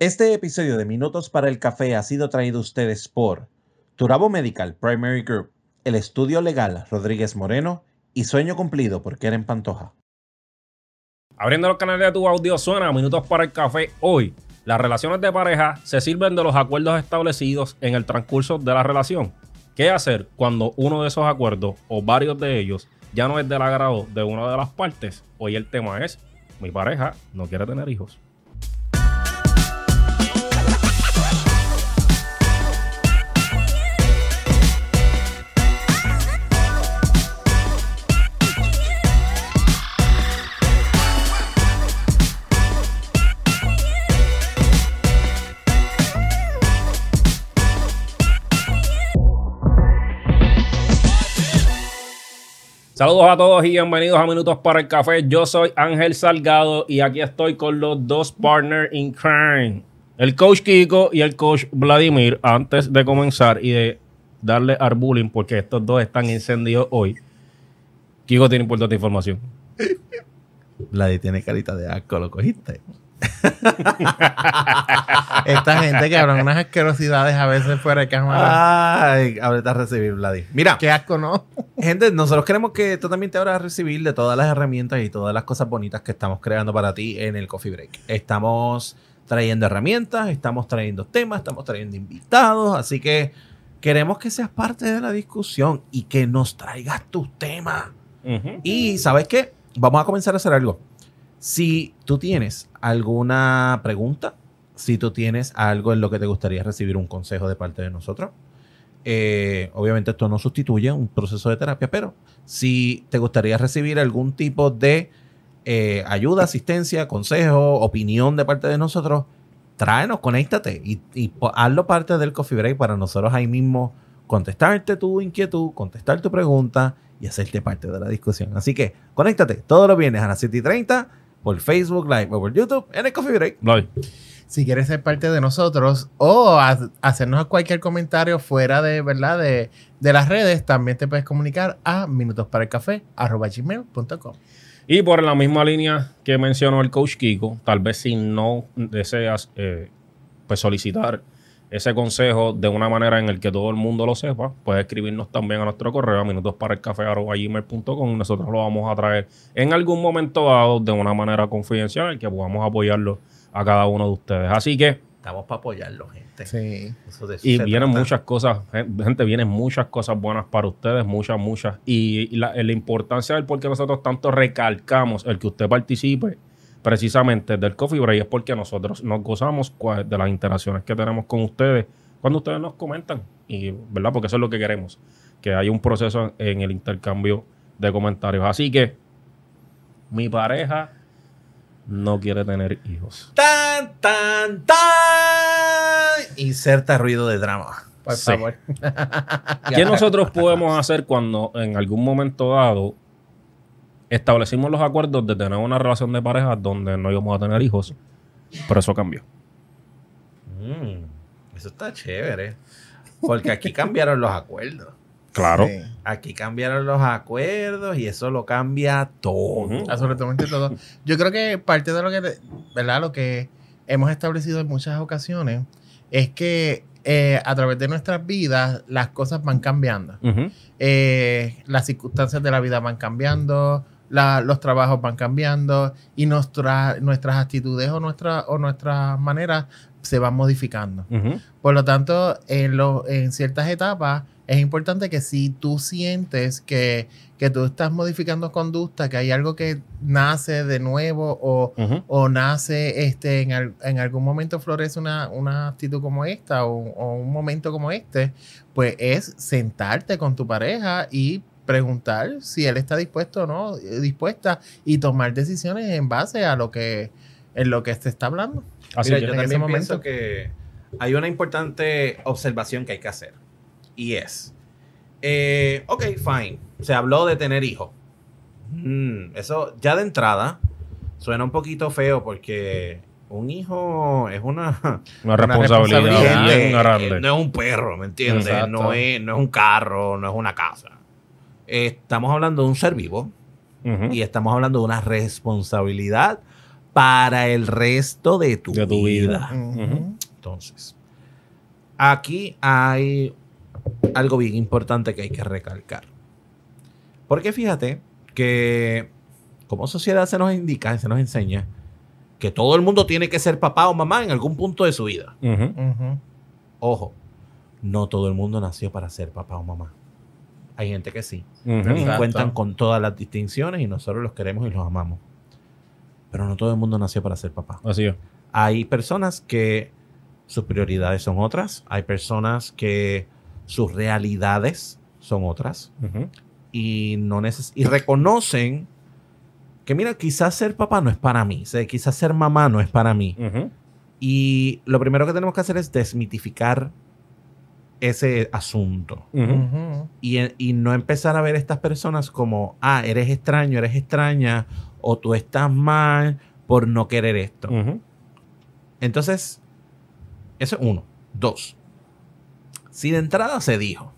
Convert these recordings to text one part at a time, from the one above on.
Este episodio de Minutos para el Café ha sido traído a ustedes por Turabo Medical Primary Group, el estudio legal Rodríguez Moreno y Sueño Cumplido por Keren Pantoja. Abriendo los canales de tu audio suena Minutos para el Café hoy. Las relaciones de pareja se sirven de los acuerdos establecidos en el transcurso de la relación. ¿Qué hacer cuando uno de esos acuerdos o varios de ellos ya no es del agrado de una de las partes? Hoy el tema es, mi pareja no quiere tener hijos. Saludos a todos y bienvenidos a Minutos para el Café. Yo soy Ángel Salgado y aquí estoy con los dos partners in crime. El coach Kiko y el coach Vladimir. Antes de comenzar y de darle al bullying, porque estos dos están encendidos hoy. Kiko tiene importante información. Vladimir tiene carita de asco, ¿lo cogiste? Esta gente que hablan unas asquerosidades a veces fuera de cámara. Ay, ahorita a recibir, Vladi. Mira, Qué asco, ¿no? gente, nosotros queremos que tú también te abras a recibir de todas las herramientas y todas las cosas bonitas que estamos creando para ti en el Coffee Break. Estamos trayendo herramientas, estamos trayendo temas, estamos trayendo invitados, así que queremos que seas parte de la discusión y que nos traigas tus temas. Ujú. Y ¿sabes qué? Vamos a comenzar a hacer algo. Si tú tienes alguna pregunta, si tú tienes algo en lo que te gustaría recibir un consejo de parte de nosotros, eh, obviamente esto no sustituye un proceso de terapia, pero si te gustaría recibir algún tipo de eh, ayuda, asistencia, consejo, opinión de parte de nosotros, tráenos, conéctate y, y hazlo parte del Coffee Break para nosotros ahí mismo contestarte tu inquietud, contestar tu pregunta y hacerte parte de la discusión. Así que conéctate todos los viernes a las 7 y 30 por Facebook Live o por YouTube en el Coffee Break. Vladi. Si quieres ser parte de nosotros o ha- hacernos cualquier comentario fuera de, ¿verdad? De, de las redes, también te puedes comunicar a minutosparelcafé.gmail.com Y por la misma línea que mencionó el coach Kiko, tal vez si no deseas eh, pues solicitar ese consejo de una manera en el que todo el mundo lo sepa, puedes escribirnos también a nuestro correo a minutosparaelcafé.gmail.com y nosotros lo vamos a traer en algún momento dado de una manera confidencial y que podamos apoyarlo a cada uno de ustedes. Así que, Estamos para apoyarlo, gente. Sí. Eso de eso y vienen trata. muchas cosas, gen- gente, vienen muchas cosas buenas para ustedes, muchas, muchas. Y la, la importancia del por qué nosotros tanto recalcamos el que usted participe precisamente del Coffee Break es porque nosotros nos gozamos de las interacciones que tenemos con ustedes cuando ustedes nos comentan. Y, ¿verdad? Porque eso es lo que queremos, que haya un proceso en el intercambio de comentarios. Así que, mi pareja no quiere tener hijos. Tan, tan, tan. Inserta ruido de drama. Por Sí. favor. ¿Qué nosotros podemos hacer cuando en algún momento dado establecimos los acuerdos de tener una relación de pareja donde no íbamos a tener hijos? Pero eso cambió. Mm, eso está chévere. Porque aquí cambiaron los acuerdos. Claro. Sí. Aquí cambiaron los acuerdos y eso lo cambia todo. Absolutamente todo. Yo creo que parte de lo que, ¿verdad? Lo que hemos establecido en muchas ocasiones es que eh, a través de nuestras vidas las cosas van cambiando. Eh, las circunstancias de la vida van cambiando, la- los trabajos van cambiando y nuestra- nuestras actitudes o, nuestra, o nuestras maneras se van modificando. Por lo tanto, en, lo- en ciertas etapas es importante que si tú sientes que, que tú estás modificando conducta, que hay algo que nace de nuevo o, o nace este, en, al- en algún momento florece una, una actitud como esta o, o un momento como este, pues es sentarte con tu pareja y preguntar si él está dispuesto o no, eh, dispuesta y tomar decisiones en base a lo que en lo que se está hablando. Así Mira, que yo en ese también pienso momento- que hay una importante observación que hay que hacer. Y es, eh, ok, fine, se habló de tener hijos. Mm, eso ya de entrada suena un poquito feo porque un hijo es una... una responsabilidad, responsabilidad. bien Eh, grande. No es un perro, ¿me entiendes? Exacto. No es, no es un carro, no es una casa. Estamos hablando de un ser vivo y estamos hablando de una responsabilidad para el resto de tu, De tu vida. Entonces, aquí hay algo bien importante que hay que recalcar. Porque fíjate que como sociedad se nos indica, se nos enseña que todo el mundo tiene que ser papá o mamá en algún punto de su vida. Ojo, no todo el mundo nació para ser papá o mamá. Hay gente que sí. Y cuentan con todas las distinciones y nosotros los queremos y los amamos. Pero no todo el mundo nació para ser papá. Así es. Hay personas que sus prioridades son otras. Hay personas que sus realidades son otras. Y, no neces y reconocen que, mira, quizás ser papá no es para mí. o sea, quizás ser mamá no es para mí. Y lo primero que tenemos que hacer es desmitificar ese asunto. Y, y no empezar a ver a estas personas como, ah, eres extraño, eres extraña, o tú estás mal por no querer esto. Entonces, eso es uno. Dos, si de entrada se dijo,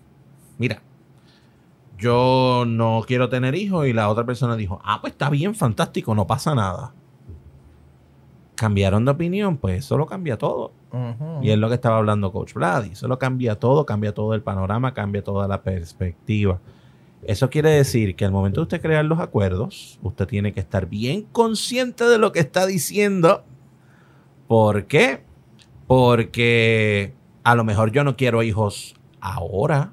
mira, yo no quiero tener hijos y la otra persona dijo, ah, pues está bien, fantástico, no pasa nada. Cambiaron de opinión, pues eso lo cambia todo. Y es lo que estaba hablando Coach Vladi. Eso lo cambia todo, cambia todo el panorama, cambia toda la perspectiva. Eso quiere decir que al momento de usted crear los acuerdos, usted tiene que estar bien consciente de lo que está diciendo. ¿Por qué? Porque a lo mejor yo no quiero hijos ahora,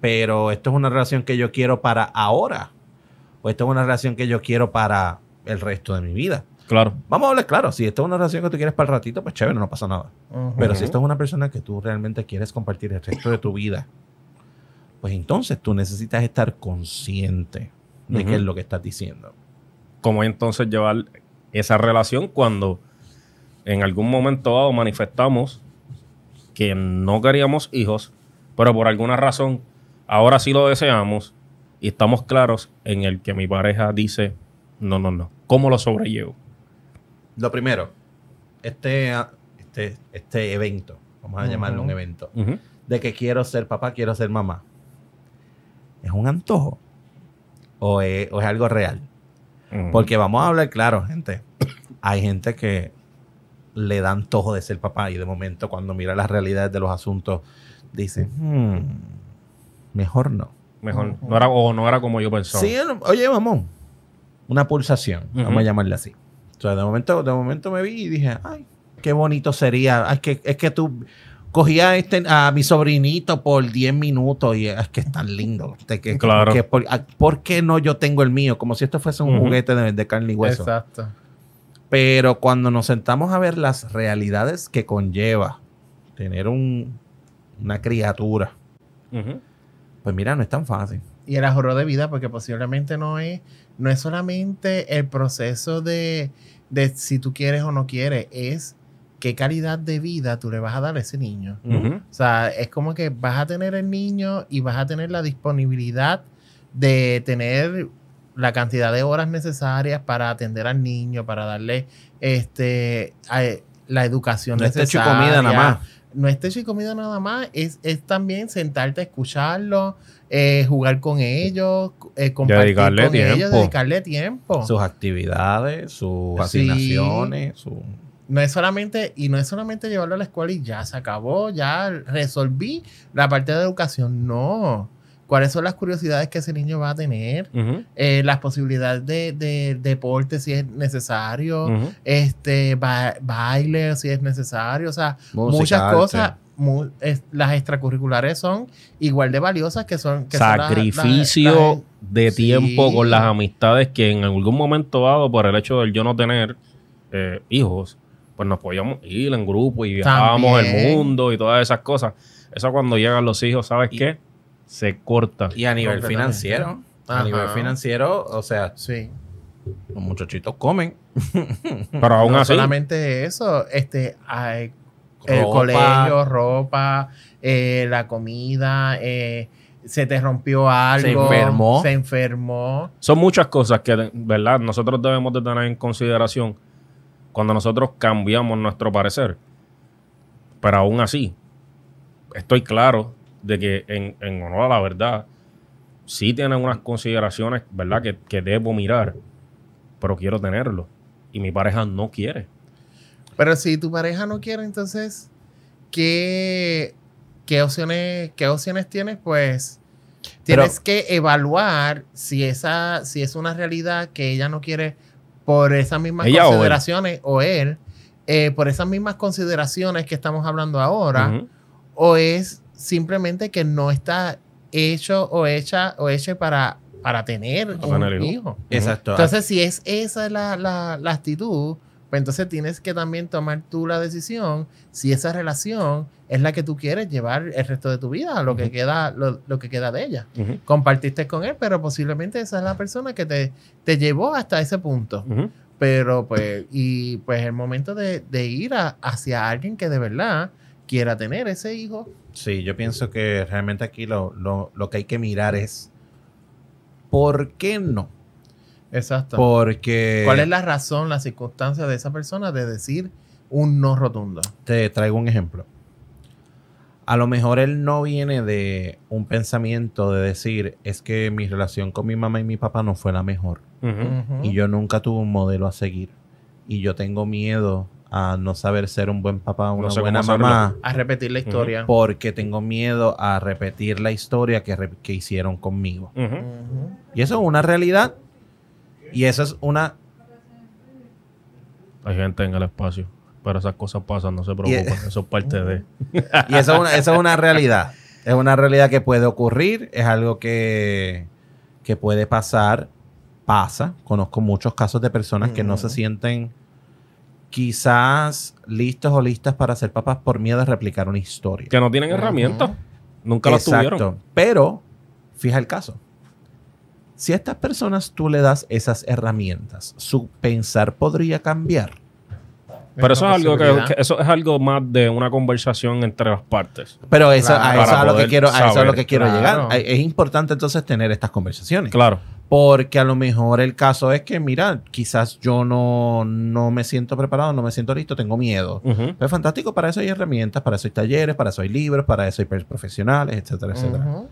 pero esto es una relación que yo quiero para ahora. O esto es una relación que yo quiero para el resto de mi vida. Claro. Vamos a hablar claro. Si esto es una relación que tú quieres para el ratito, pues chévere, no pasa nada. Pero si esto es una persona que tú realmente quieres compartir el resto de tu vida, pues entonces tú necesitas estar consciente de qué es lo que estás diciendo. ¿Cómo entonces llevar esa relación cuando en algún momento dado manifestamos que no queríamos hijos, pero por alguna razón ahora sí lo deseamos y estamos claros en el que mi pareja dice, no, no, no, ¿cómo lo sobrellevo? Lo primero, este, este, este evento, vamos a llamarlo un evento, de que quiero ser papá, quiero ser mamá, ¿es un antojo? ¿O es, o es algo real? Porque vamos a hablar claro, gente. Hay gente que le da antojo de ser papá y de momento cuando mira las realidades de los asuntos dice, "Hmm, mejor no. Mejor, no era, o no era como yo pensaba. Sí, oye, vamos. Una pulsación, vamos a llamarle así. O sea, de momento, de momento me vi y dije, ay, qué bonito sería. Ay, que, es que tú cogías a, este, a mi sobrinito por 10 minutos y es que es tan lindo. De que- Claro. que por, ¿Por qué no yo tengo el mío? Como si esto fuese un juguete de, de carne y hueso. Exacto. Pero cuando nos sentamos a ver las realidades que conlleva tener un, una criatura, pues mira, no es tan fácil. Y el ahorro de vida, porque posiblemente no es, no es solamente el proceso de, de si tú quieres o no quieres, es qué calidad de vida tú le vas a dar a ese niño. O sea, es como que vas a tener el niño y vas a tener la disponibilidad de tener la cantidad de horas necesarias para atender al niño, para darle este a- la educación No necesaria. comida nada más. No es techo y comida nada más, es, es también sentarte a escucharlo, eh, jugar con ellos, eh, compartir Dedicarle con ellos, dedicarle tiempo. Sus actividades, sus Sí. asignaciones, su... No es solamente, y no es solamente llevarlo a la escuela y ya se acabó, ya resolví la parte de educación. No. ¿Cuáles son las curiosidades que ese niño va a tener? Eh, las posibilidades de, de deporte si es necesario, este ba- baile si es necesario, o sea, Música, muchas arte. cosas. mu- es- las extracurriculares son igual de valiosas que son que son las- las- Sacrificio las- de Sí. tiempo con las amistades que en algún momento dado, por el hecho de yo no tener eh, hijos, pues nos podíamos ir en grupo y viajábamos el mundo y todas esas cosas. Eso cuando llegan los hijos, ¿sabes Y- qué? Se corta. Y a nivel financiero, a nivel financiero, o sea, sí. los muchachitos comen. Pero aún no así, solamente eso, este, hay el Ropa. colegio, ropa, eh, la comida, eh, se te rompió algo, Se enfermó. se enfermó. son muchas cosas que, ¿verdad? Nosotros debemos de tener en consideración cuando nosotros cambiamos nuestro parecer. Pero aún así, estoy claro de que en, en honor a la verdad, sí tienen unas consideraciones, ¿verdad? Que, que debo mirar, pero quiero tenerlo. y mi pareja no quiere. Pero si tu pareja no quiere, entonces, ¿qué, qué, opciones, qué opciones tienes? Pues tienes que evaluar si, esa, si es una realidad que ella no quiere por esas mismas Ella o él. consideraciones, o él, eh, por esas mismas consideraciones que estamos hablando ahora, o es simplemente que no está hecho o hecha o hecho para, para tener Para un tener hijo. hijo. Exacto. Entonces, si es esa la, la, la actitud, pues entonces tienes que también tomar tú la decisión si esa relación es la que tú quieres llevar el resto de tu vida, lo que queda, lo, lo que queda de ella. Compartiste con él, pero posiblemente esa es la persona que te, te llevó hasta ese punto. Pero pues, y pues el momento de, de ir a- hacia alguien que de verdad quiera tener ese hijo. Sí, yo pienso que realmente aquí lo, lo- lo que hay que mirar es ¿por qué no? Exacto. Porque ¿Cuál es la razón, la circunstancia de esa persona de decir un no rotundo? te traigo un ejemplo. A lo mejor él no viene de un pensamiento de decir es que mi relación con mi mamá y mi papá no fue la mejor y yo nunca tuve un modelo a seguir y yo tengo miedo a no saber ser un buen papá, una sé buena hacerlo. mamá A repetir la historia. porque tengo miedo a repetir la historia que, que hicieron conmigo. Y eso es una realidad. Y eso es una... Hay gente en el espacio. Pero esas cosas pasan, no se preocupen. Eso es parte de. Y eso es una, eso es una realidad. Es una realidad que puede ocurrir. Es algo que, que puede pasar. Pasa. Conozco muchos casos de personas que no se Ujú. sienten quizás listos o listas para ser papás por miedo a replicar una historia. Que no tienen herramientas. Nunca las tuvieron. Pero, fija el caso. Si a estas personas tú le das esas herramientas, su pensar podría cambiar. Pero eso es, algo que, que- eso es algo más de una conversación entre las partes. Pero eso, Claro. a eso es a lo que quiero, a eso es lo que quiero Claro. llegar. Es importante entonces tener estas conversaciones. Claro. Porque a lo mejor el caso es que, mira, quizás yo no, no me siento preparado, no me siento listo, tengo miedo. Ujú. Pues fantástico, para eso hay herramientas, para eso hay talleres, para eso hay libros, para eso hay profesionales, etcétera, etcétera. Ujú.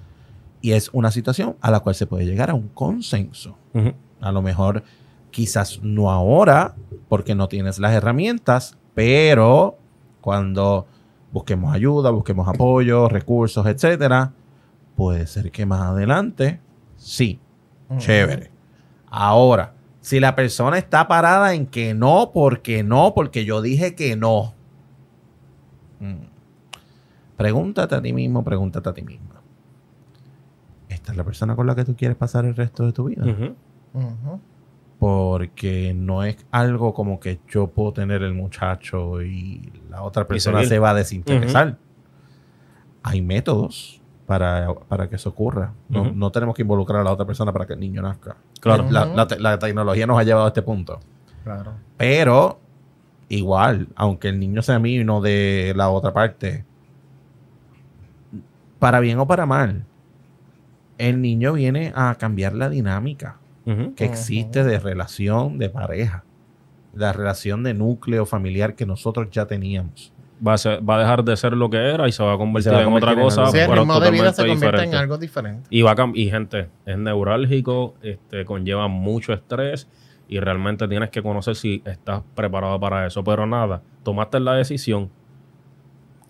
Y es una situación a la cual se puede llegar a un consenso. Ujú. A lo mejor, quizás no ahora, porque no tienes las herramientas, pero cuando busquemos ayuda, busquemos apoyo, recursos, etcétera, puede ser que más adelante, sí, chévere. Ahora, si la persona está parada en que no, porque no, porque yo dije que no. Mm. Pregúntate a ti mismo, pregúntate a ti misma. ¿Esta es la persona con la que tú quieres pasar el resto de tu vida? Ujú. Porque no es algo como que yo puedo tener el muchacho y la otra persona se va a desinteresar. Hay métodos para, para que eso ocurra. No, no tenemos que involucrar a la otra persona para que el niño nazca. Claro. La, Ujú. la te- la tecnología nos ha llevado a este punto. Claro. Pero, igual, aunque el niño sea mío y no de la otra parte, para bien o para mal, el niño viene a cambiar la dinámica Que existe de relación de pareja, la relación de núcleo familiar que nosotros ya teníamos. Va, a ser- va a dejar de ser lo que era y se va a convertir Se va a en otra en cosa. Sí, el ritmo de vida se convierte en diferente. algo diferente. Y va a y gente, es neurálgico, este, conlleva mucho estrés y realmente tienes que conocer si estás preparado para eso. Pero nada, tomaste la decisión,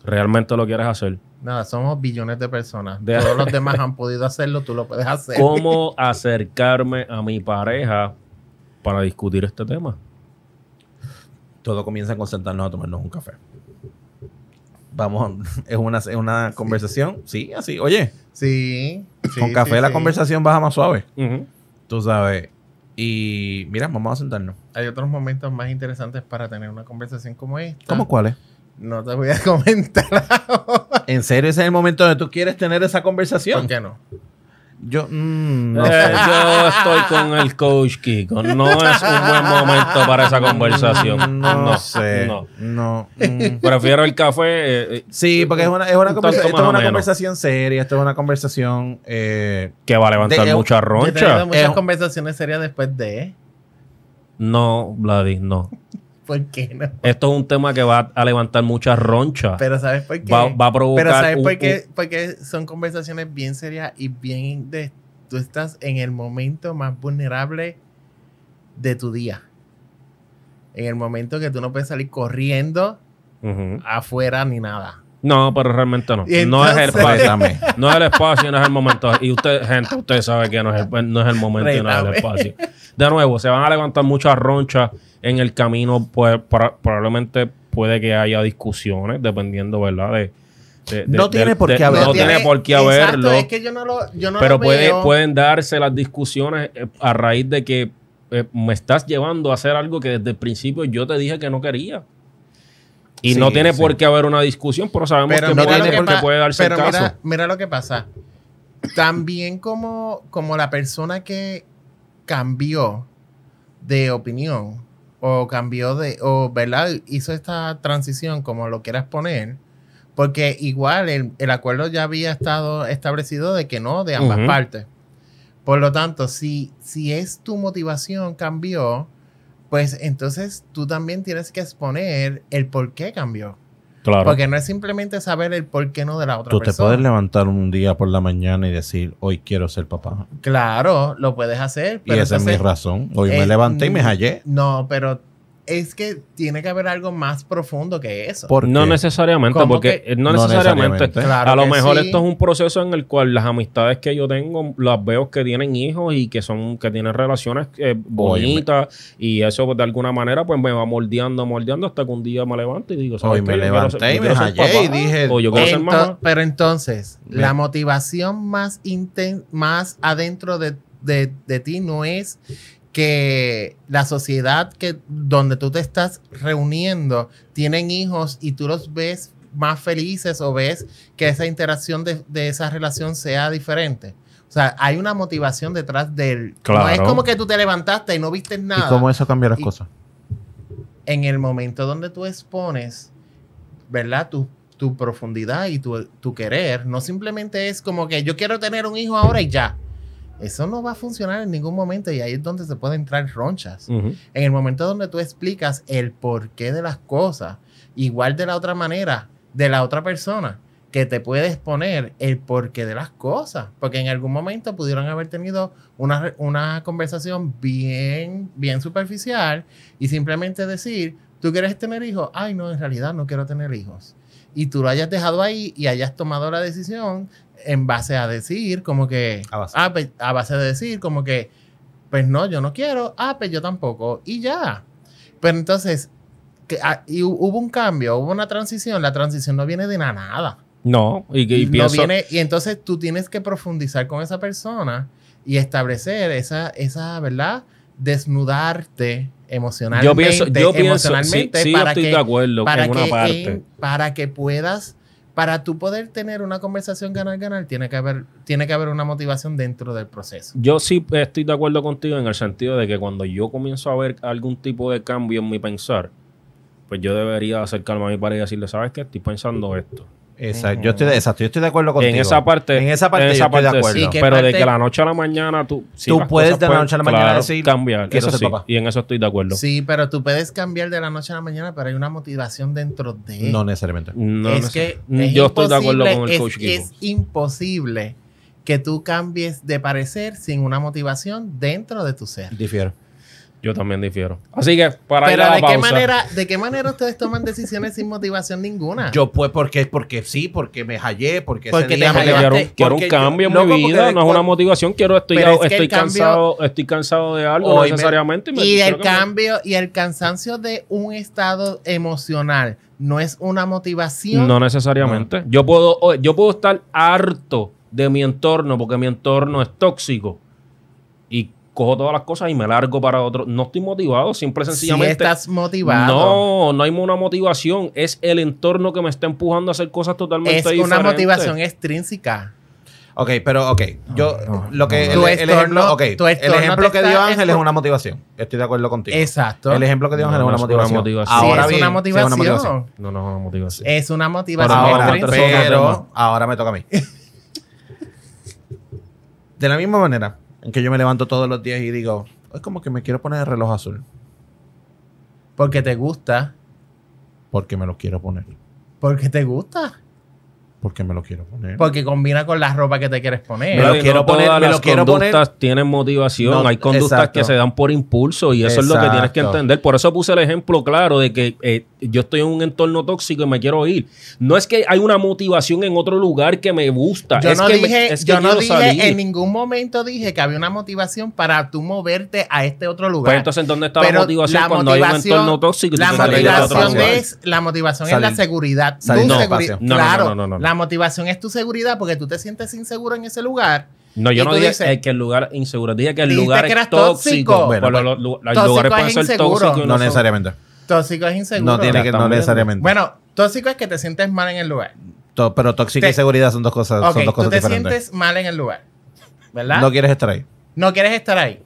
realmente lo quieres hacer. Nada, somos billones de personas. De- Todos los demás han podido hacerlo, tú lo puedes hacer. ¿Cómo acercarme a mi pareja para discutir este tema? Todo comienza con sentarnos a tomarnos un café. Vamos, es una, es una conversación, sí, así. Oye, Sí. sí, con café sí, la sí. conversación baja más suave, tú sabes. Y mira, vamos a sentarnos. Hay otros momentos más interesantes para tener una conversación como esta. ¿Cómo cuáles? No te voy a comentar ahora. ¿En serio ese es el momento donde tú quieres tener esa conversación? ¿Por qué no? Yo, mm, no Eh, sé. yo estoy con el coach Kiko. No es un buen momento para esa conversación. No, sé. no. No. mm. Prefiero el café. eh, eh, Sí, porque es una, es una, conversa- esto es una conversación seria, esto es una conversación... eh, que va a levantar De- mucha Yo he tenido roncha. muchas conversaciones serias después de. No, Vladi, no. ¿Por qué no? Esto es un tema que va a levantar mucha roncha. Pero ¿sabes por qué? Va, va a provocar. Pero ¿sabes un- por qué? Porque son conversaciones bien serias y bien de... Tú estás en el momento más vulnerable de tu día. En el momento que tú no puedes salir corriendo afuera ni nada. No, pero realmente no. Y no es el espacio. Rétame. No es el espacio, no es el momento. Y usted, gente, usted sabe que no es el, no es el momento y no es el espacio. De nuevo, se van a levantar muchas ronchas en el camino. Pues para- probablemente puede que haya discusiones, dependiendo, ¿verdad? De, de- de- No de- tiene por qué haber- No tiene por qué Exacto, haberlo. es que yo no lo, yo no pero lo puede, veo. pueden darse las discusiones eh, a raíz de que eh, me estás llevando a hacer algo que desde el principio yo te dije que no quería. Y Sí, no tiene sí. por qué haber una discusión, pero sabemos Pero que puede, lo que porque pa- puede darse pero el caso. Mira, mira lo que pasa. También como, como la persona que cambió de opinión o cambió de, o verdad, hizo esta transición como lo quieras poner, porque igual el, el acuerdo ya había estado establecido de que no, de ambas partes. Por lo tanto, si, si es tu motivación cambió, pues entonces tú también tienes que exponer el por qué cambió. Claro. Porque no es simplemente saber el por qué no de la otra Tú te persona. puedes levantar un día por la mañana y decir, hoy quiero ser papá. Claro, lo puedes hacer. Y esa es mi razón. Hoy me eh, levanté y me hallé. No, pero es que tiene que haber algo más profundo que eso. ¿Por No necesariamente, ¿Cómo porque que? no, No necesariamente. Claro a lo que mejor sí. esto es un proceso en el cual las amistades que yo tengo las veo que tienen hijos y que son que tienen relaciones eh, bonitas y eso pues, de alguna manera pues me va moldeando, moldeando hasta que un día me levanto y digo, ¿sabes Hoy me Yo quiero levanté ser- y me ser hallé y dije, o yo quiero ser Ento- mamá. pero entonces, Me- la motivación más, inten- más adentro de, de- de ti no es que la sociedad que, donde tú te estás reuniendo tienen hijos y tú los ves más felices o ves que esa interacción de, de esa relación sea diferente. O sea, hay una motivación detrás del... No Claro. es como que tú te levantaste y no viste nada. ¿Y cómo eso cambia las Y- cosas? en el momento donde tú expones, ¿verdad? Tu, tu profundidad y tu, tu querer, no simplemente es como que yo quiero tener un hijo ahora y ya. Eso no va a funcionar en ningún momento y ahí es donde se pueden entrar ronchas. En el momento donde tú explicas el porqué de las cosas, igual de la otra manera, de la otra persona, que te puede exponer el porqué de las cosas. Porque en algún momento pudieron haber tenido una, una conversación bien, bien superficial y simplemente decir, ¿tú quieres tener hijos? Ay, no, en realidad no quiero tener hijos. Y tú lo hayas dejado ahí y hayas tomado la decisión en base a decir como que, A base. ah, pues, a base de decir como que, pues no, yo no quiero, ah, pues yo tampoco, y ya. Pero entonces, que, ah, y hu- hubo un cambio, hubo una transición, la transición no viene de la nada. No, y, que- y No pienso, viene, y entonces tú tienes que profundizar con esa persona y establecer esa, esa ¿verdad? Desnudarte emocionalmente. yo pienso, yo pienso, sí, emocionalmente sí para estoy que, de acuerdo para una que, parte. en- para que puedas, para tú poder tener una conversación ganar-ganar, tiene que haber, tiene que haber una motivación dentro del proceso. Yo sí estoy de acuerdo contigo en el sentido de que cuando yo comienzo a ver algún tipo de cambio en mi pensar, pues yo debería acercarme a mi pareja y decirle, ¿sabes qué? Estoy pensando esto. Exacto. Yo estoy de, exacto. Yo estoy de acuerdo contigo. En esa parte, En esa parte en yo esa estoy de parte acuerdo. sí, ¿Y qué pero de parte- que la noche a la mañana tú... Tú puedes de la noche a la mañana claro, decir, cambiar. "Quiero Eso ser sí, papá". y en eso estoy de acuerdo. Sí, pero tú puedes cambiar de la noche a la mañana, pero hay una motivación dentro de... No necesariamente. No, es que Mm, es yo estoy de acuerdo imposible- con el es- coach Kiko. Es imposible que tú cambies de parecer sin una motivación dentro de tu ser. Difiero. Yo también difiero. Así que, para ir Pero a la ¿de qué, manera, ¿de qué manera ustedes toman decisiones sin motivación ninguna? Yo pues porque, porque sí, porque me hallé, porque, ese Porque te día me porque levanté. quiero, levanté. quiero un Porque yo- cambio en loco, mi porque vida, no es una motivación. Quiero, estoy, Pero es que estoy cambio- cansado, estoy cansado de algo Hoy me- necesariamente. y me- y quiero el cambio y el cansancio de un estado emocional no es una motivación. No necesariamente. Yo puedo, yo puedo estar harto de mi entorno porque mi entorno es tóxico y cojo todas las cosas y me largo para otro. No estoy motivado, simple y si sencillamente. estás motivado. No, no hay una motivación. Es el entorno que me está empujando a hacer cosas totalmente es diferentes. una motivación extrínseca. Ok, pero ok. Yo, no, lo que, no. el, Tu el entorno- ejemplo, ok, tu el ejemplo que dio Ángel es- es una motivación. Estoy de acuerdo contigo. Exacto. El ejemplo que dio Ángel no es es una una motivación. Sí, Ahora es bien, una sí, es motivación. motivación. No, no es una motivación. Es una motivación Ahora, Ahora, pero ahora me toca a mí. De la misma manera en que yo me levanto todos los días y digo, es como que me quiero poner el reloj azul Porque te gusta. porque me lo quiero poner. Porque te gusta. Porque me lo quiero poner. Porque combina con la ropa que te quieres poner. Me lo quiero no poner- todas me lo las quiero conductas tienen motivación. No, Hay conductas exacto. que se dan por impulso y eso es lo que tienes que entender. Por eso puse el ejemplo claro de que eh, yo estoy en un entorno tóxico y me quiero ir. No es que hay una motivación en otro lugar que me gusta. Yo es no que me- dije, es que yo no quiero dije salir. en ningún momento dije que había una motivación para tú moverte a este otro lugar. Pues entonces, ¿dónde está Pero la motivación la cuando hay un motivación- entorno tóxico? y La motivación es la motivación es Salir. la seguridad. Salir Tu seguri- no, claro, no, no, no, no. La motivación es tu seguridad porque tú te sientes inseguro en ese lugar. No, yo no dije dices- que el lugar inseguro. Dije que el lugar que es tóxico. tóxico. Bueno, Bueno, los, los tóxico lugares es pueden ser tóxicos no no necesariamente. Tóxico es inseguro. No tiene que, no necesariamente. Bueno, tóxico es que te sientes mal en el lugar. To- pero tóxica y seguridad son dos cosas, Ok, son dos tú te diferentes. sientes mal en el lugar. ¿Verdad? No No, quieres estar ahí. quieres estar ahí.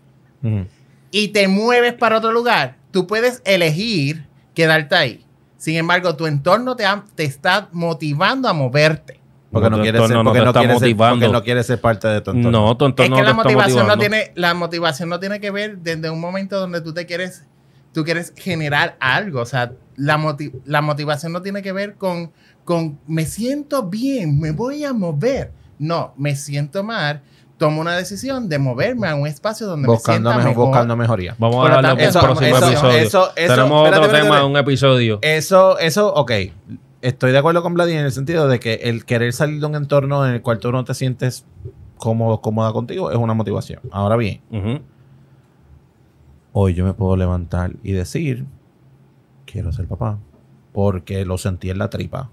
Y te mueves para otro lugar. Tú puedes elegir quedarte ahí. Sin embargo, tu entorno te, ha- te está motivando a moverte. Porque no quieres ser, no porque no está quieres ser, porque no quieres ser parte de tu entorno. No, tu Es entorno que no la motivación no tiene, la motivación no tiene que ver desde un momento donde tú te quieres, tú quieres generar algo. O sea, la, moti- la motivación no tiene que ver con, con me siento bien, me voy a mover. No, me siento mal, tomo una decisión de moverme a un espacio donde buscando, me sienta mejor, mejor. buscando mejoría. Vamos Por a darle tanto, un próximo eso- episodio. eso- eso- Tenemos espérate, otro espérate, tema espérate. en un episodio. Eso, eso, ok. Estoy de acuerdo con Vladimir en el sentido de que el querer salir de un entorno en el cual tú no te sientes cómodo, cómoda contigo es una motivación. Ahora bien, hoy yo me puedo levantar y decir, quiero ser papá, porque lo sentí en la tripa.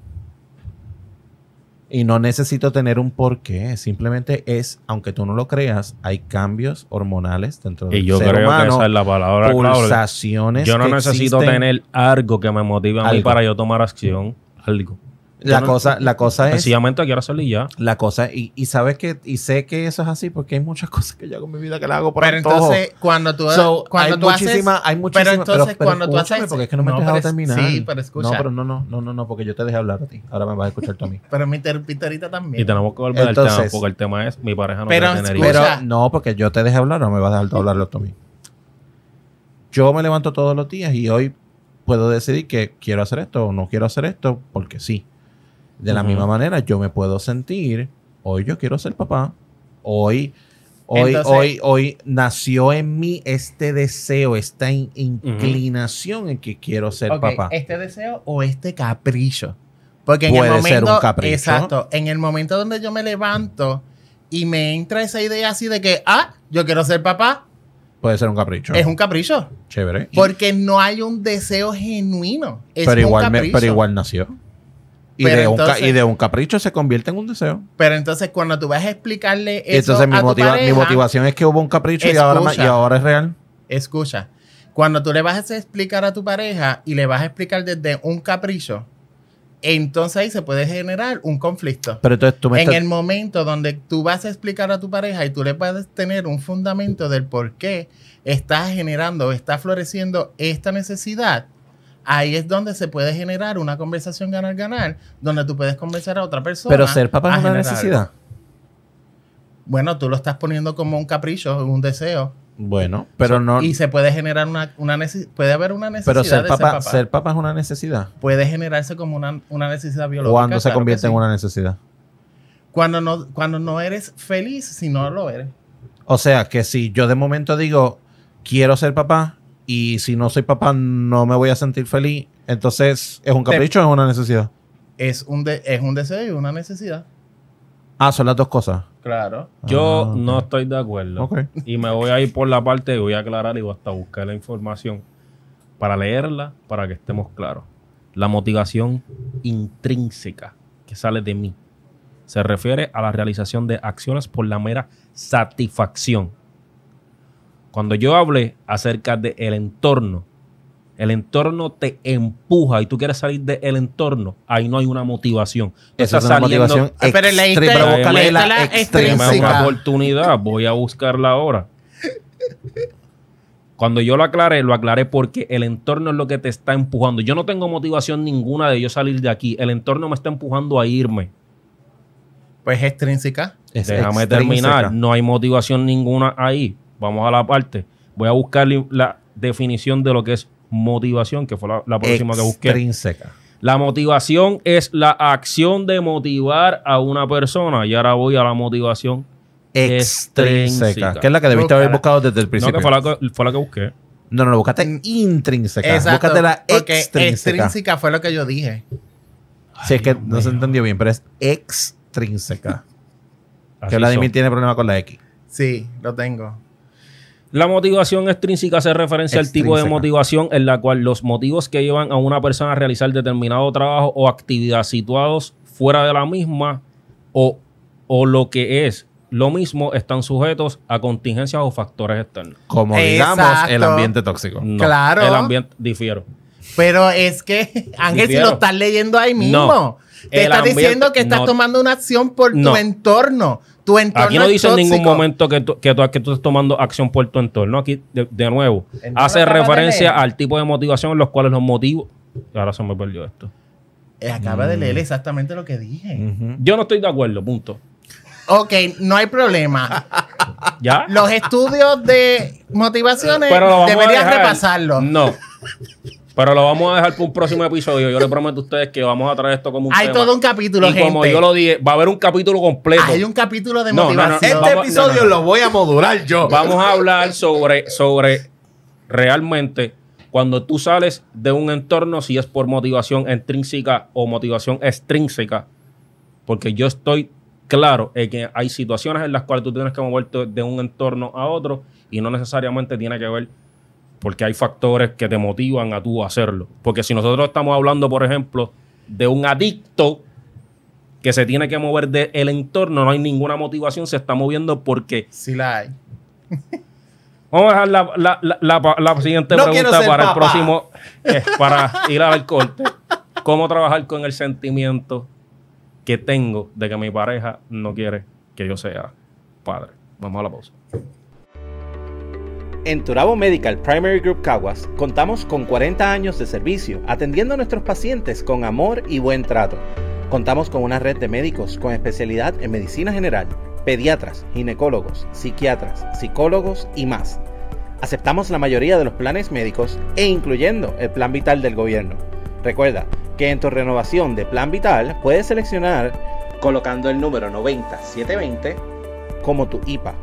Y no necesito tener un porqué, simplemente es, aunque tú no lo creas, hay cambios hormonales dentro del Y yo ser creo que humano, esa es la palabra pulsaciones Yo no que necesito existen. tener algo que me motive a mí Algo. para yo tomar acción. Algo. La no- cosa, la cosa es Sencillamente quiero hacerlo y ya. la cosa y, y sabes que y sé que eso es así porque hay muchas cosas que yo hago en mi vida que las hago por Pero antojo. entonces, cuando tú, So, cuando hay tú muchísima, haces... hay muchísima, pero entonces, pero cuando tú haces... porque es que no me has dejado pero terminar. Sí, pero escucha. No, pero no, no, no, no, no, porque yo te dejé hablar a ti. Ahora me vas a escuchar tú a mí. Pero mi terpiterita también. Y tenemos que volver al tema, Entonces- porque el tema es mi pareja no Pero quiere tener escucha, hijos. Pero no, porque yo te dejé hablar, no me vas a dejar tú hablarlo tú a mí. Yo me levanto todos los días y hoy puedo decidir que quiero hacer esto o no quiero hacer esto porque sí. De la misma manera, yo me puedo sentir, hoy yo quiero ser papá, hoy, hoy, Entonces- hoy, hoy nació en mí este deseo, esta in- inclinación en que quiero ser papá. ¿Este deseo o este capricho? Porque en Puede el momento, ser un capricho. Exacto. En el momento donde yo me levanto y me entra esa idea así de que, ah, yo quiero ser papá, Puede ser un capricho. es un capricho. Chévere. Porque no hay un deseo genuino. Es pero, un igual me- pero igual nació. Y, de un y de un capricho se convierte en un deseo. Pero entonces cuando tú vas a explicarle eso entonces mi, a tu motiva- mi motivación es que hubo un capricho y ahora, y ahora es real. Escucha, cuando tú le vas a explicar a tu pareja y le vas a explicar desde un capricho, entonces ahí se puede generar un conflicto. Pero entonces tú me En estás... el momento donde tú vas a explicar a tu pareja y tú le puedes tener un fundamento del por qué estás generando, está floreciendo esta necesidad, ahí es donde se puede generar una conversación ganar-ganar, donde tú puedes convencer a otra persona. Pero ser papá es una generar necesidad. Bueno, tú lo estás poniendo como un capricho, un deseo. Bueno, pero no... Y se puede generar una, una nece- puede haber una necesidad Pero ser de papá, ser papá. ser papá es una necesidad. Puede generarse como una, una necesidad biológica. ¿Cuándo se claro convierte en una necesidad? Cuando no, cuando no eres feliz si no lo eres. O sea, que si yo de momento digo, quiero ser papá, y si no soy papá no me voy a sentir feliz, entonces ¿es un Te- capricho o es una necesidad? Es un, de- es un deseo y una necesidad. Ah, son las dos cosas. Claro. Yo Ah, ok. no estoy de acuerdo. Y me voy a ir por la parte y voy a aclarar y voy hasta buscar la información para leerla, para que estemos claros. La motivación intrínseca que sale de mí se refiere a la realización de acciones por la mera satisfacción. Cuando yo hablé acerca del entorno, el entorno te empuja y tú quieres salir del entorno, ahí no hay una motivación. Tú Esa es una saliendo- motivación Ah, pero leíste-. Pero leíste la. Dame una extrínseca. oportunidad, voy a buscarla ahora. Cuando yo lo aclaré, lo aclaré porque el entorno es lo que te está empujando. Yo no tengo motivación ninguna de yo salir de aquí. El entorno me está empujando a irme. Pues es extrínseca. Es Déjame extrínseca. terminar. No hay motivación ninguna ahí. Vamos a la parte. Voy a buscar la definición de lo que es motivación, que fue la, la próxima que busqué. Extrínseca. La motivación es la acción de motivar a una persona. Y ahora voy a la motivación Extrínseca. extrínseca. Que es la que debiste haber buscado desde el No, principio. que fue la que, fue la que busqué. No, no, no, buscaste intrínseca. Exacto, Búscate la extrínseca. extrínseca fue lo que yo dije. Si es que no se entendió bien, pero es extrínseca. Que Vladimir son. tiene problema con la X. Sí, lo tengo. La motivación extrínseca hace referencia al tipo de motivación en la cual los motivos que llevan a una persona a realizar determinado trabajo o actividad situados fuera de la misma o, o lo que es lo mismo están sujetos a contingencias o factores externos. Como digamos, Exacto. el ambiente tóxico. No, Claro. El ambiente, difiero. Pero es que, Ángel, si lo estás leyendo ahí mismo, No. te El estás ambiente- diciendo que estás no. tomando una acción por No. tu entorno. Tu entorno Aquí no dice en ningún momento que tú, que, tú, que tú estés tomando acción por tu entorno. Aquí, de, de nuevo, hace referencia al tipo de motivación en los cuales los motivos. Ahora se me perdió esto. Eh, acaba de leer exactamente lo que dije. Yo no estoy de acuerdo, punto. Ok, no hay problema. ¿Ya? Los estudios de motivaciones Pero deberías repasarlos. No. Pero lo vamos a dejar para un próximo episodio. Yo le prometo a ustedes que vamos a traer esto como un Hay tema. todo un capítulo, Y como yo lo dije, va a haber un capítulo completo. Hay un capítulo de No, no, no, motivación. Este Vamos- episodio no, no, no. lo voy a modular yo. Vamos a hablar sobre, sobre realmente cuando tú sales de un entorno, si es por motivación intrínseca o motivación extrínseca, porque yo estoy claro en que hay situaciones en las cuales tú tienes que moverte de un entorno a otro y no necesariamente tiene que ver porque hay factores que te motivan a tú a hacerlo. Porque si nosotros estamos hablando, por ejemplo, de un adicto que se tiene que mover del entorno, no hay ninguna motivación, se está moviendo porque Sí la hay. Vamos a dejar la, la- la- la- siguiente No pregunta para el próximo, eh, para ir al corte. ¿Cómo trabajar con el sentimiento que tengo de que mi pareja no quiere que yo sea padre? Vamos a la pausa. En Turabo Medical Primary Group Caguas contamos con 40 años de servicio atendiendo a nuestros pacientes con amor y buen trato. Contamos con una red de médicos con especialidad en medicina general, pediatras, ginecólogos, psiquiatras, psicólogos y más. Aceptamos la mayoría de los planes médicos e incluyendo el plan vital del gobierno. Recuerda que en tu renovación de plan vital puedes seleccionar colocando el número 90720 como tu IPA.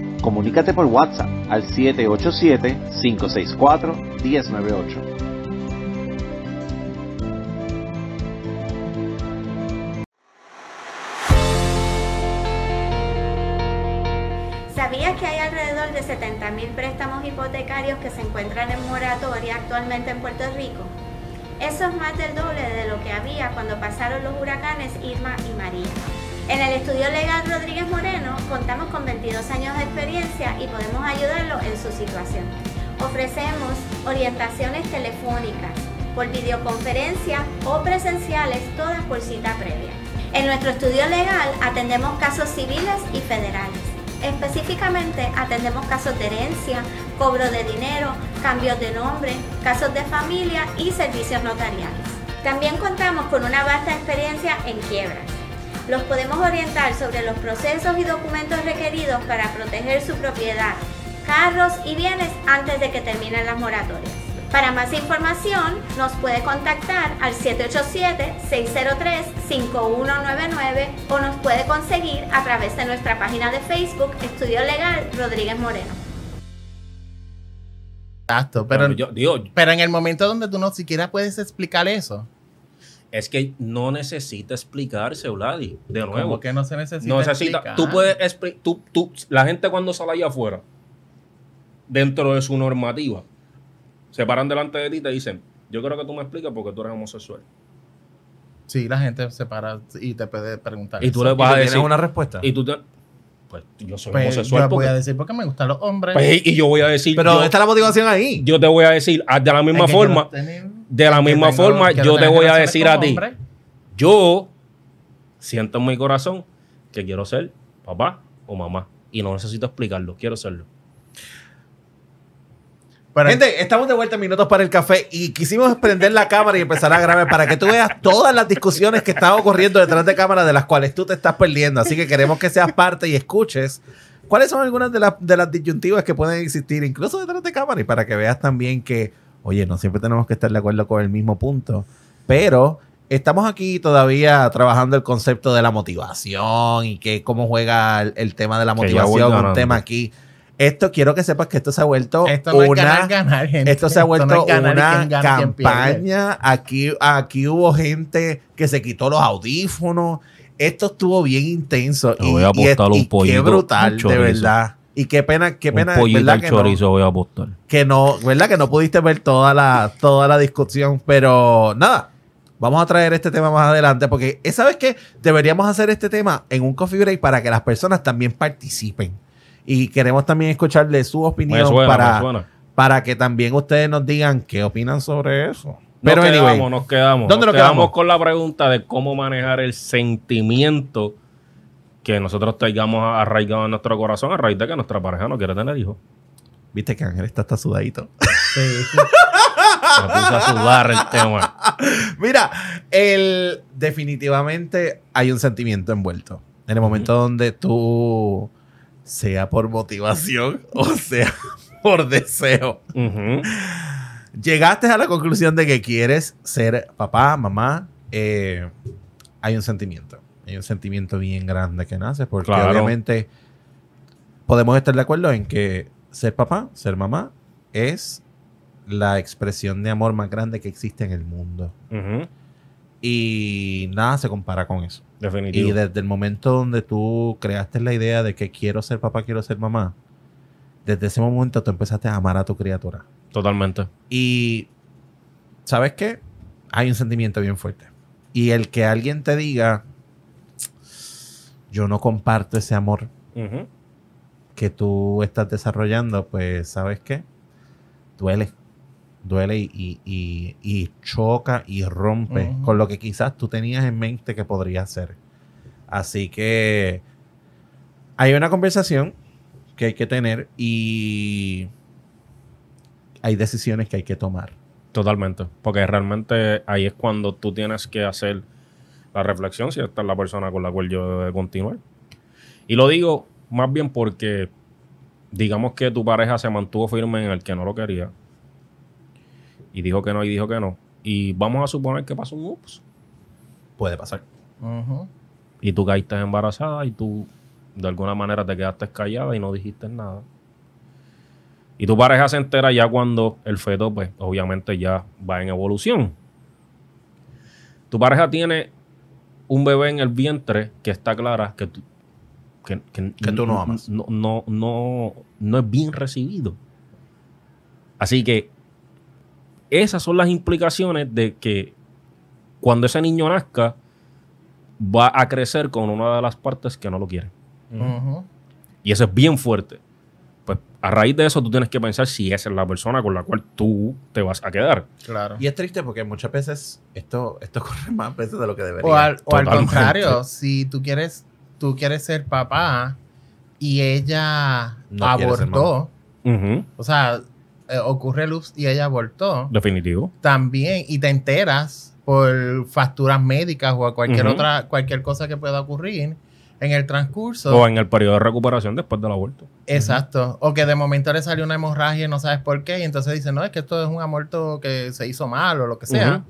Comunícate por WhatsApp al 787-564-1098. ¿Sabías que hay alrededor de 70.000 préstamos hipotecarios que se encuentran en moratoria actualmente en Puerto Rico? Eso es más del doble de lo que había cuando pasaron los huracanes Irma y María. En el estudio legal Rodríguez Moreno contamos con 22 años de experiencia y podemos ayudarlo en su situación. Ofrecemos orientaciones telefónicas, por videoconferencia o presenciales, todas por cita previa. En nuestro estudio legal atendemos casos civiles y federales. Específicamente atendemos casos de herencia, cobro de dinero, cambios de nombre, casos de familia y servicios notariales. También contamos con una vasta experiencia en quiebras. Los podemos orientar sobre los procesos y documentos requeridos para proteger su propiedad, carros y bienes antes de que terminen las moratorias. Para más información nos puede contactar al 787-603-5199 o nos puede conseguir a través de nuestra página de Facebook Estudio Legal Rodríguez Moreno. Exacto, pero, Pero yo digo, pero en el momento donde tú no siquiera puedes explicar eso, es que no necesita explicarse, Vladi. De nuevo. como que no se necesita. No necesita. explicar? Tú puedes expli- tú, tú, la gente cuando sale allá afuera, dentro de su normativa, se paran delante de ti y te dicen, yo quiero que tú me expliques porque tú eres homosexual. Sí, la gente se para y te puede preguntar. Y tú eso. le vas a ¿Tienes decir. una respuesta? Y tú te. Pues yo soy Pues, homosexual. yo voy porque- a decir porque me gustan los hombres. pues, y yo voy a decir. Pero yo, ¿dónde está la motivación ahí? yo te voy a decir, ah, de la misma forma. de la misma tengo- forma, yo te voy a decir a ti. Yo siento en mi corazón que quiero ser papá o mamá. Y no necesito explicarlo, quiero serlo. Pero- Gente, estamos de vuelta en Minutos para el Café y quisimos prender la cámara y empezar a grabar para que tú veas todas las discusiones que están ocurriendo detrás de cámara de las cuales tú te estás perdiendo. Así que queremos que seas parte y escuches cuáles son algunas de, las de las disyuntivas que pueden existir incluso detrás de cámara y para que veas también que, oye, no siempre tenemos que estar de acuerdo con el mismo punto, pero estamos aquí todavía trabajando el concepto de la motivación y que cómo juega el, el tema de la motivación, un tema aquí. Esto quiero que sepas que esto se ha vuelto Esto no una ganar, ganar, gente. esto se ha vuelto ganar y una gana y campaña. Aquí, aquí hubo gente que se quitó los audífonos. Esto estuvo bien intenso. Te voy a y, apostar y- un y qué brutal, de verdad. Y qué pena, qué pena, un ¿verdad? Que chorizo no, voy a apostar. que no, ¿verdad? Que no pudiste ver toda la, toda la discusión. Pero nada, vamos a traer este tema más adelante. Porque, ¿sabes qué? Deberíamos hacer este tema en un coffee break para que las personas también participen. Y queremos también escucharle su opinión suena, para, para que también ustedes nos digan qué opinan sobre eso. Nos Pero anyway, quedamos, nos quedamos. ¿Dónde nos quedamos? quedamos? con la pregunta de cómo manejar el sentimiento que nosotros tengamos arraigado en nuestro corazón a raíz de que nuestra pareja no quiere tener hijos. viste que Ángel está hasta sudadito. Sí. Me puse a sudar el tema. Mira, el, definitivamente hay un sentimiento envuelto. En el momento donde tú, sea por motivación o sea por deseo, llegaste a la conclusión de que quieres ser papá, mamá, eh, hay un sentimiento. Hay un sentimiento bien grande que nace porque Claro. obviamente podemos estar de acuerdo en que ser papá, ser mamá, es la expresión de amor más grande que existe en el mundo. Y nada se compara con eso. Definitivo. Y desde el momento donde tú creaste la idea de que quiero ser papá, quiero ser mamá, desde ese momento tú empezaste a amar a tu criatura. Totalmente. Y, ¿sabes qué? Hay un sentimiento bien fuerte. Y el que alguien te diga, yo no comparto ese amor que tú estás desarrollando, pues, ¿sabes qué? Duele. Duele y, y- y- y choca y rompe con lo que quizás tú tenías en mente que podría ser. Así que hay una conversación que hay que tener y hay decisiones que hay que tomar. Totalmente. Porque realmente ahí es cuando tú tienes que hacer la reflexión si esta es la persona con la cual yo debo de continuar. Y lo digo más bien porque digamos que tu pareja se mantuvo firme en el que no lo quería. Y dijo que no y dijo que no. Y vamos a suponer que pasó un ups. Puede pasar. Y tú caíste embarazada y tú de alguna manera te quedaste callada y no dijiste nada. Y tu pareja se entera ya cuando el feto, pues, obviamente ya va en evolución. Tu pareja tiene un bebé en el vientre que está clara que tú, que, que- Que tú no amas. No, no, no, no es bien recibido. Así que esas son las implicaciones de que cuando ese niño nazca, va a crecer con una de las partes que no lo quiere. Y eso es bien fuerte. Pues a raíz de eso tú tienes que pensar si esa es la persona con la cual tú te vas a quedar. Claro. Y es triste porque muchas veces esto, esto corre más veces de lo que debería. O al, o al contrario, si tú quieres, tú quieres ser papá y ella No abortó, o sea, eh, ocurre ups y ella abortó, Definitivo. también, y te enteras por facturas médicas o a cualquier otra, cualquier cosa que pueda ocurrir en el transcurso. O en el periodo de recuperación después del aborto. Exacto. O que de momento le salió una hemorragia y no sabes por qué. Y entonces dice, no, es que esto es un aborto que se hizo mal o lo que sea.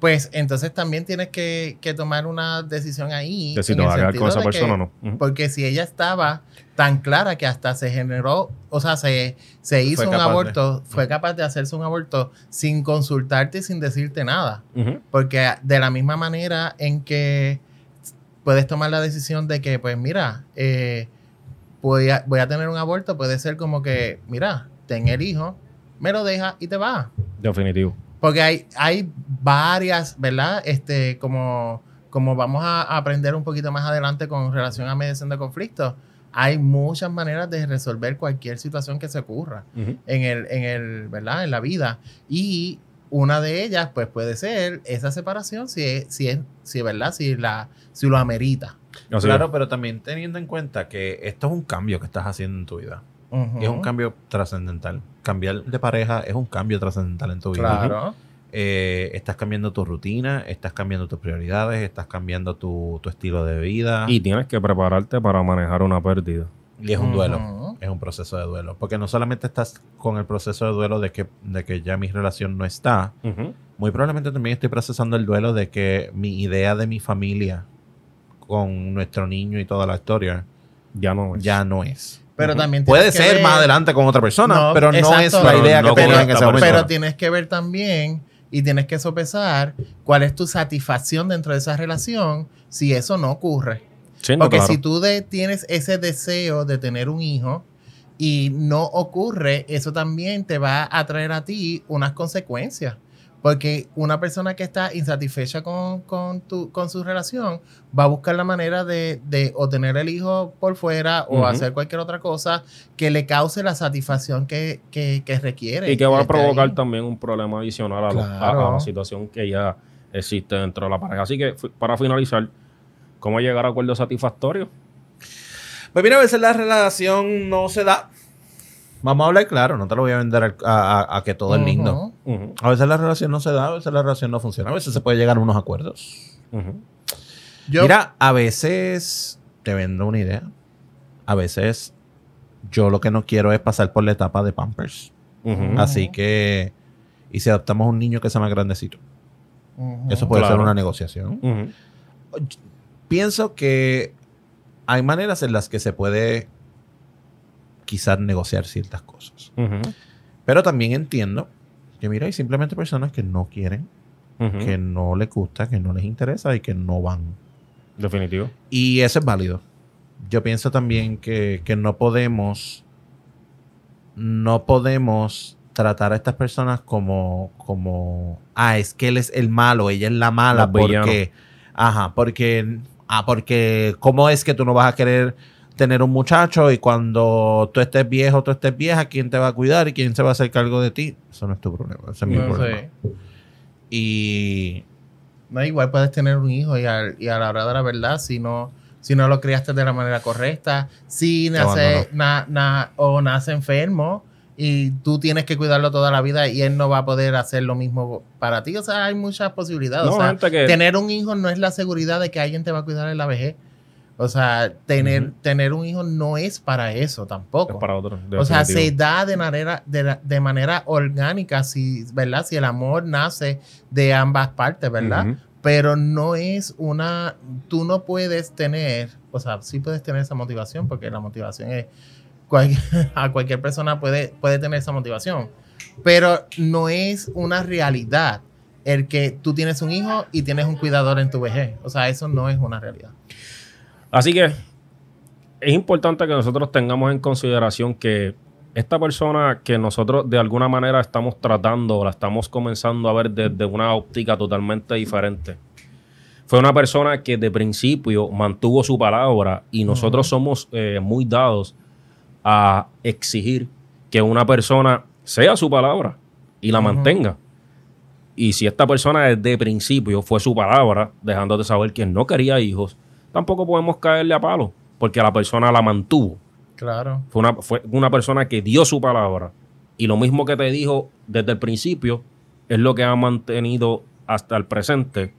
Pues entonces también tienes que, que tomar una decisión ahí. Que si te vas a quedar con esa de que- persona o no. Porque si ella estaba tan clara que hasta se generó, o sea, se, se hizo un de- aborto, fue capaz de hacerse un aborto sin consultarte y sin decirte nada. Porque de la misma manera en que puedes tomar la decisión de que, pues mira, eh, voy, a, voy a tener un aborto, puede ser como que, mira, ten el hijo, me lo deja y te vas. Definitivo. Porque hay, hay varias, ¿verdad? Este, como, como vamos a aprender un poquito más adelante con relación a mediación de conflictos, hay muchas maneras de resolver cualquier situación que se ocurra en el, en el, ¿verdad? En la vida. Y una de ellas, pues puede ser esa separación, si es, si es, si es verdad, si, la, si lo amerita. Claro, pero también teniendo en cuenta que esto es un cambio que estás haciendo en tu vida. Y es un cambio trascendental. Cambiar de pareja es un cambio trascendental en tu vida. Claro. Eh, estás cambiando tu rutina, estás cambiando tus prioridades, estás cambiando tu, tu estilo de vida. y tienes que prepararte para manejar una pérdida. Y es un duelo. Es un proceso de duelo. Porque no solamente estás con el proceso de duelo de que, de que ya mi relación no está, muy probablemente también estoy procesando el duelo de que mi idea de mi familia con nuestro niño y toda la historia Ya no es. ya no es. Pero también Puede ser ver- más adelante con otra persona, No, pero no exacto. es la Pero idea no que con tenía en ese momento. Pero tienes que ver también y tienes que sopesar cuál es tu satisfacción dentro de esa relación si eso no ocurre. Sí, no, Porque claro. si tú de- tienes ese deseo de tener un hijo y no ocurre, eso también te va a traer a ti unas consecuencias. Porque una persona que está insatisfecha con, con, tu, con su relación va a buscar la manera de, de o tener el hijo por fuera o hacer cualquier otra cosa que le cause la satisfacción que, que, que requiere. Y que va a provocar ahí. también un problema adicional a, lo- a- la situación que ya existe dentro de la pareja. Así que, para finalizar, ¿cómo llegar a acuerdos satisfactorios? Pues mira, a veces la relación no se da. Vamos a hablar claro, no te lo voy a vender a, a- a que todo es lindo. A veces la relación no se da, a veces la relación no funciona, a veces se puede llegar a unos acuerdos. Yo, Mira, a veces te vendo una idea. A veces yo lo que no quiero es pasar por la etapa de Pampers. Así que, y si adoptamos un niño que sea más grandecito, eso puede Claro. ser una negociación. Pienso que hay maneras en las que se puede quizás negociar ciertas cosas. Pero también entiendo que, mira, hay simplemente personas que no quieren, que no les gusta, que no les interesa y que no van. Definitivo. Y eso es válido. Yo pienso también que, que no podemos, no podemos tratar a estas personas como, como, ah, es que él es el malo, ella es la mala, Los villanos. porque, ajá, porque, ah, porque, ¿cómo es que tú no vas a querer tener un muchacho y cuando tú estés viejo, tú estés vieja, ¿quién te va a cuidar y quién se va a hacer cargo de ti? Eso no es tu problema, ese es mi No problema. sé. Y No, igual puedes tener un hijo y, al- y a la hora de la verdad, si no, si no lo criaste de la manera correcta, si nace na- na- o nace enfermo y tú tienes que cuidarlo toda la vida y él no va a poder hacer lo mismo para ti. O sea, hay muchas posibilidades. No, o sea, gente que- tener un hijo no es la seguridad de que alguien te va a cuidar en la vejez. O sea, tener, tener un hijo no es para eso tampoco. Es para otro. O sea, se da de manera, de, manera orgánica, si, ¿verdad? Si el amor nace de ambas partes, ¿verdad? Pero no es una, tú no puedes tener, o sea, sí puedes tener esa motivación, porque la motivación es, a cualquier persona puede, puede tener esa motivación, pero no es una realidad el que tú tienes un hijo y tienes un cuidador en tu vejez. O sea, eso no es una realidad. Así que es importante que nosotros tengamos en consideración que esta persona que nosotros de alguna manera estamos tratando la estamos comenzando a ver desde una óptica totalmente diferente, fue una persona que de principio mantuvo su palabra y nosotros somos eh, muy dados a exigir que una persona sea su palabra y la mantenga. Y si esta persona desde principio fue su palabra, dejándote saber que no quería hijos, tampoco podemos caerle a palo, porque la persona la mantuvo. Claro. Fue una, fue una persona que dio su palabra. Y lo mismo que te dijo desde el principio es lo que ha mantenido hasta el presente.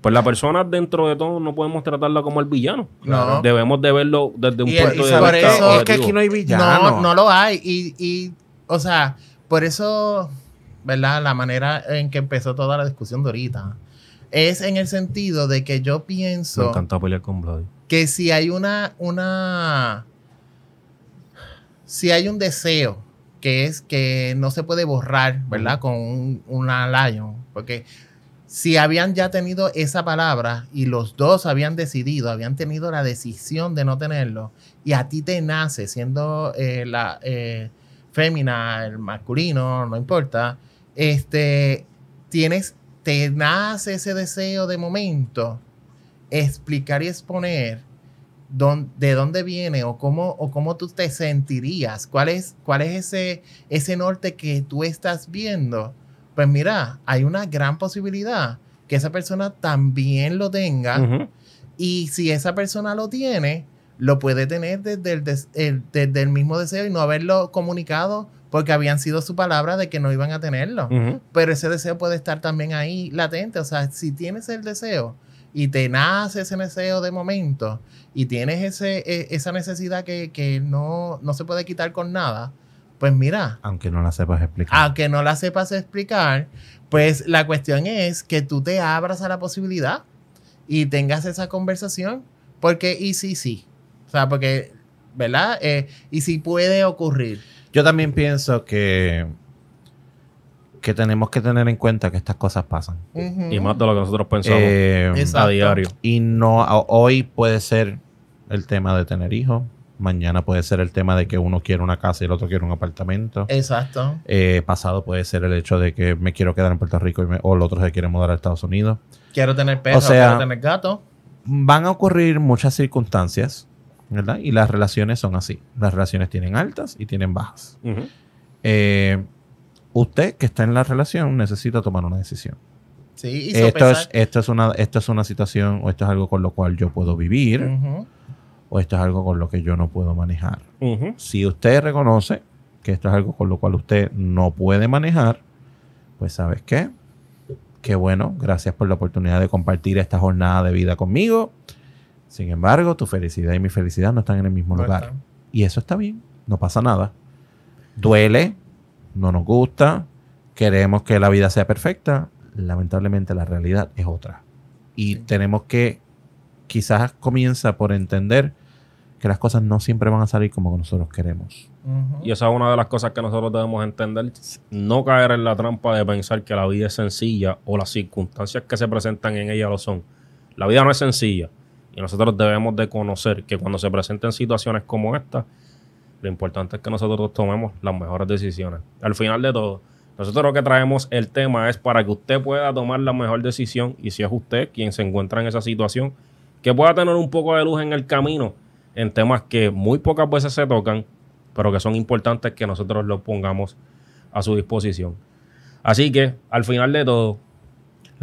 Pues la persona dentro de todo no podemos tratarla como el villano. No. Debemos de verlo desde un Y punto y de por vista eso- es que aquí no hay villano. No, no lo hay. Y, y, o sea, por eso, ¿verdad? La manera en que empezó toda la discusión de ahorita es en el sentido de que yo Me pienso encanta pelear con que si hay una, una, si hay un deseo que es que no se puede borrar, ¿verdad? Con un, una lion, porque si habían ya tenido esa palabra y los dos habían decidido, habían tenido la decisión de no tenerlo, y a ti te nace siendo eh, la eh, fémina, el masculino, no importa, este, tienes, te nace ese deseo de momento, explicar y exponer de dónde viene o cómo, o cómo tú te sentirías, cuál es, cuál es ese, ese norte que tú estás viendo, pues mira, hay una gran posibilidad que esa persona también lo tenga. Y si esa persona lo tiene, lo puede tener desde el, des- el- desde el mismo deseo y no haberlo comunicado porque habían sido su palabra de que no iban a tenerlo. Pero ese deseo puede estar también ahí latente. O sea, si tienes el deseo y te nace ese deseo de momento y tienes ese, e- esa necesidad que, que no, no se puede quitar con nada, pues mira, Aunque no la sepas explicar. aunque no la sepas explicar, pues la cuestión es que tú te abras a la posibilidad y tengas esa conversación. Porque, y sí, sí. O sea, porque, ¿verdad? Eh, y si puede ocurrir. Yo también pienso que, que tenemos que tener en cuenta que estas cosas pasan. Y más de lo que nosotros pensamos Eh, a diario. y no a- hoy puede ser el tema de tener hijos. Mañana puede ser el tema de que uno quiere una casa y el otro quiere un apartamento. Exacto. Eh, pasado puede ser el hecho de que me quiero quedar en Puerto Rico y me- o el otro se quiere mudar a Estados Unidos. Quiero tener perro, O sea- quiero tener gato. Van a ocurrir muchas circunstancias, ¿verdad? Y las relaciones son así. Las relaciones tienen altas y tienen bajas. Ujú. Eh, usted que está en la relación necesita tomar una decisión. Sí, y Esto es, esto, es una, esto es una situación o esto es algo con lo cual yo puedo vivir Ujú. o esto es algo con lo que yo no puedo manejar. Ujú. Si usted reconoce que esto es algo con lo cual usted no puede manejar, pues ¿sabes qué? Qué bueno, gracias por la oportunidad de compartir esta jornada de vida conmigo. Sin embargo, tu felicidad y mi felicidad no están en el mismo No lugar. Y eso está bien, no pasa nada. Duele, no nos gusta, queremos que la vida sea perfecta. Lamentablemente la realidad es otra. Y tenemos que, quizás comienza por entender que las cosas no siempre van a salir como nosotros queremos. Y esa es una de las cosas que nosotros debemos entender. No caer en la trampa de pensar que la vida es sencilla o las circunstancias que se presentan en ella lo son. La vida no es sencilla. Y nosotros debemos de conocer que cuando se presenten situaciones como esta, lo importante es que nosotros tomemos las mejores decisiones. Al final de todo, nosotros lo que traemos el tema es para que usted pueda tomar la mejor decisión y si es usted quien se encuentra en esa situación, que pueda tener un poco de luz en el camino en temas que muy pocas veces se tocan, pero que son importantes que nosotros los pongamos a su disposición. Así que, al final de todo,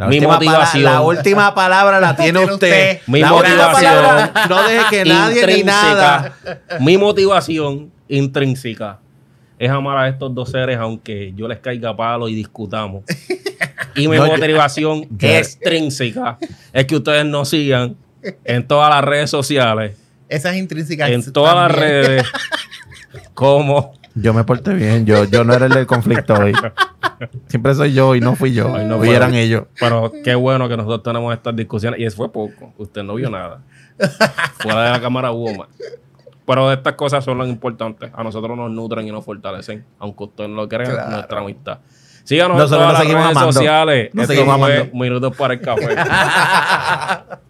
La Mi última motivación. pala- la última palabra la tiene usted. Mi La motivación palabra, No deje que nadie ni nada. mi motivación intrínseca es amar a estos dos seres aunque yo les caiga palo y discutamos. Y mi No, motivación yo- extrínseca es que ustedes nos sigan en todas las redes sociales, Esas intrínsecas. en todas las redes, como Yo me porté bien. Yo, yo no era el del conflicto hoy. Siempre soy yo y no fui yo. No fue. eran ellos. Pero qué bueno que nosotros tenemos estas discusiones. Y eso fue poco. Usted no vio nada. Fuera de la cámara hubo más. Pero estas cosas son las importantes. A nosotros nos nutren y nos fortalecen. Aunque usted no lo crea, Claro. nuestra amistad. Síganos en todas las redes amando. sociales. Nos Esto seguimos fue. Minutos para el café.